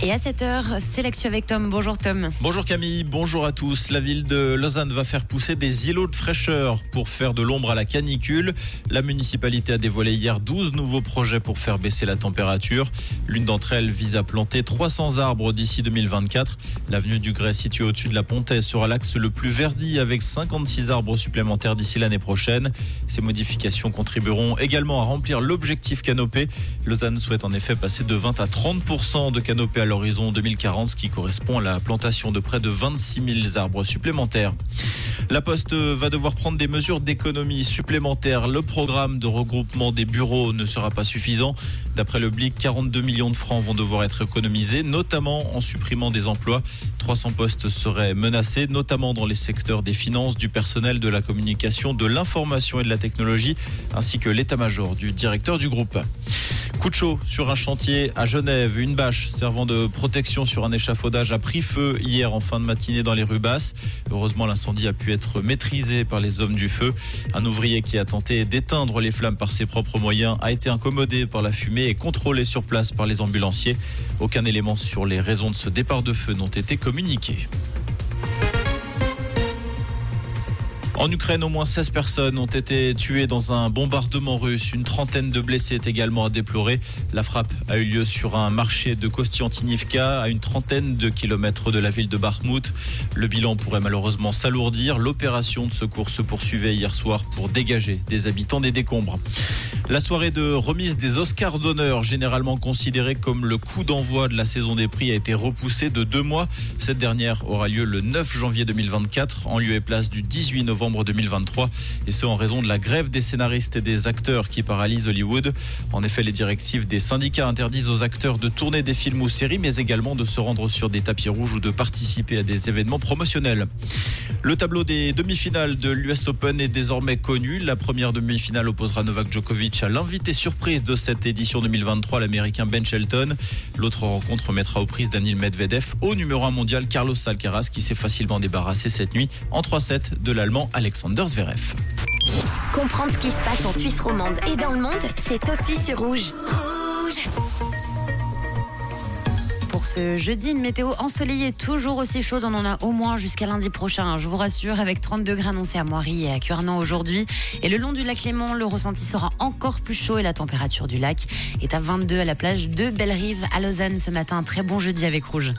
Et à 7h, c'est l'actu avec Tom. Bonjour Tom. Bonjour Camille, bonjour à tous. La ville de Lausanne va faire pousser des îlots de fraîcheur pour faire de l'ombre à la canicule. La municipalité a dévoilé hier 12 nouveaux projets pour faire baisser la température. L'une d'entre elles vise à planter 300 arbres d'ici 2024. L'avenue du Grès située au-dessus de la Pontaise sera l'axe le plus verdi avec 56 arbres supplémentaires d'ici l'année prochaine. Ces modifications contribueront également à remplir l'objectif canopé. Lausanne souhaite en effet passer de 20 à 30% de canopée à l'horizon 2040, ce qui correspond à la plantation de près de 26 000 arbres supplémentaires. La Poste va devoir prendre des mesures d'économie supplémentaires. Le programme de regroupement des bureaux ne sera pas suffisant. D'après le BLIC, 42 millions de francs vont devoir être économisés, notamment en supprimant des emplois. 300 postes seraient menacés, notamment dans les secteurs des finances, du personnel, de la communication, de l'information et de la technologie, ainsi que l'état-major du directeur du groupe. Sur un chantier à Genève. Une bâche servant de protection sur un échafaudage a pris feu hier en fin de matinée dans les rues basses. Heureusement, l'incendie a pu être maîtrisé par les hommes du feu. Un ouvrier qui a tenté d'éteindre les flammes par ses propres moyens a été incommodé par la fumée et contrôlé sur place par les ambulanciers. Aucun élément sur les raisons de ce départ de feu n'ont été communiqués. En Ukraine, au moins 16 personnes ont été tuées dans un bombardement russe. Une trentaine de blessés est également à déplorer. La frappe a eu lieu sur un marché de Kostiantinivka, à une trentaine de kilomètres de la ville de Bakhmut. Le bilan pourrait malheureusement s'alourdir. L'opération de secours se poursuivait hier soir pour dégager des habitants des décombres. La soirée de remise des Oscars d'honneur, généralement considérée comme le coup d'envoi de la saison des prix, a été repoussée de deux mois. Cette dernière aura lieu le 9 janvier 2024, en lieu et place du 18 novembre 2023, et ce en raison de la grève des scénaristes et des acteurs qui paralyse Hollywood. En effet, les directives des syndicats interdisent aux acteurs de tourner des films ou séries, mais également de se rendre sur des tapis rouges ou de participer à des événements promotionnels. Le tableau des demi-finales de l'US Open est désormais connu. La première demi-finale opposera Novak Djokovic à l'invité surprise de cette édition 2023, l'américain Ben Shelton. L'autre rencontre mettra aux prises Daniel Medvedev au numéro 1 mondial Carlos Alcaraz qui s'est facilement débarrassé cette nuit en 3-7 de l'allemand Alexander Zverev. Comprendre ce qui se passe en Suisse romande et dans le monde, c'est aussi sur Rouge. Pour ce jeudi, une météo ensoleillée, toujours aussi chaude. On en a au moins jusqu'à lundi prochain, je vous rassure, avec 30 degrés annoncés à Moiry et à Cuernan aujourd'hui. Et le long du lac Léman, le ressenti sera encore plus chaud et la température du lac est à 22 à la plage de Belle-Rive à Lausanne ce matin. Très bon jeudi avec Rouge.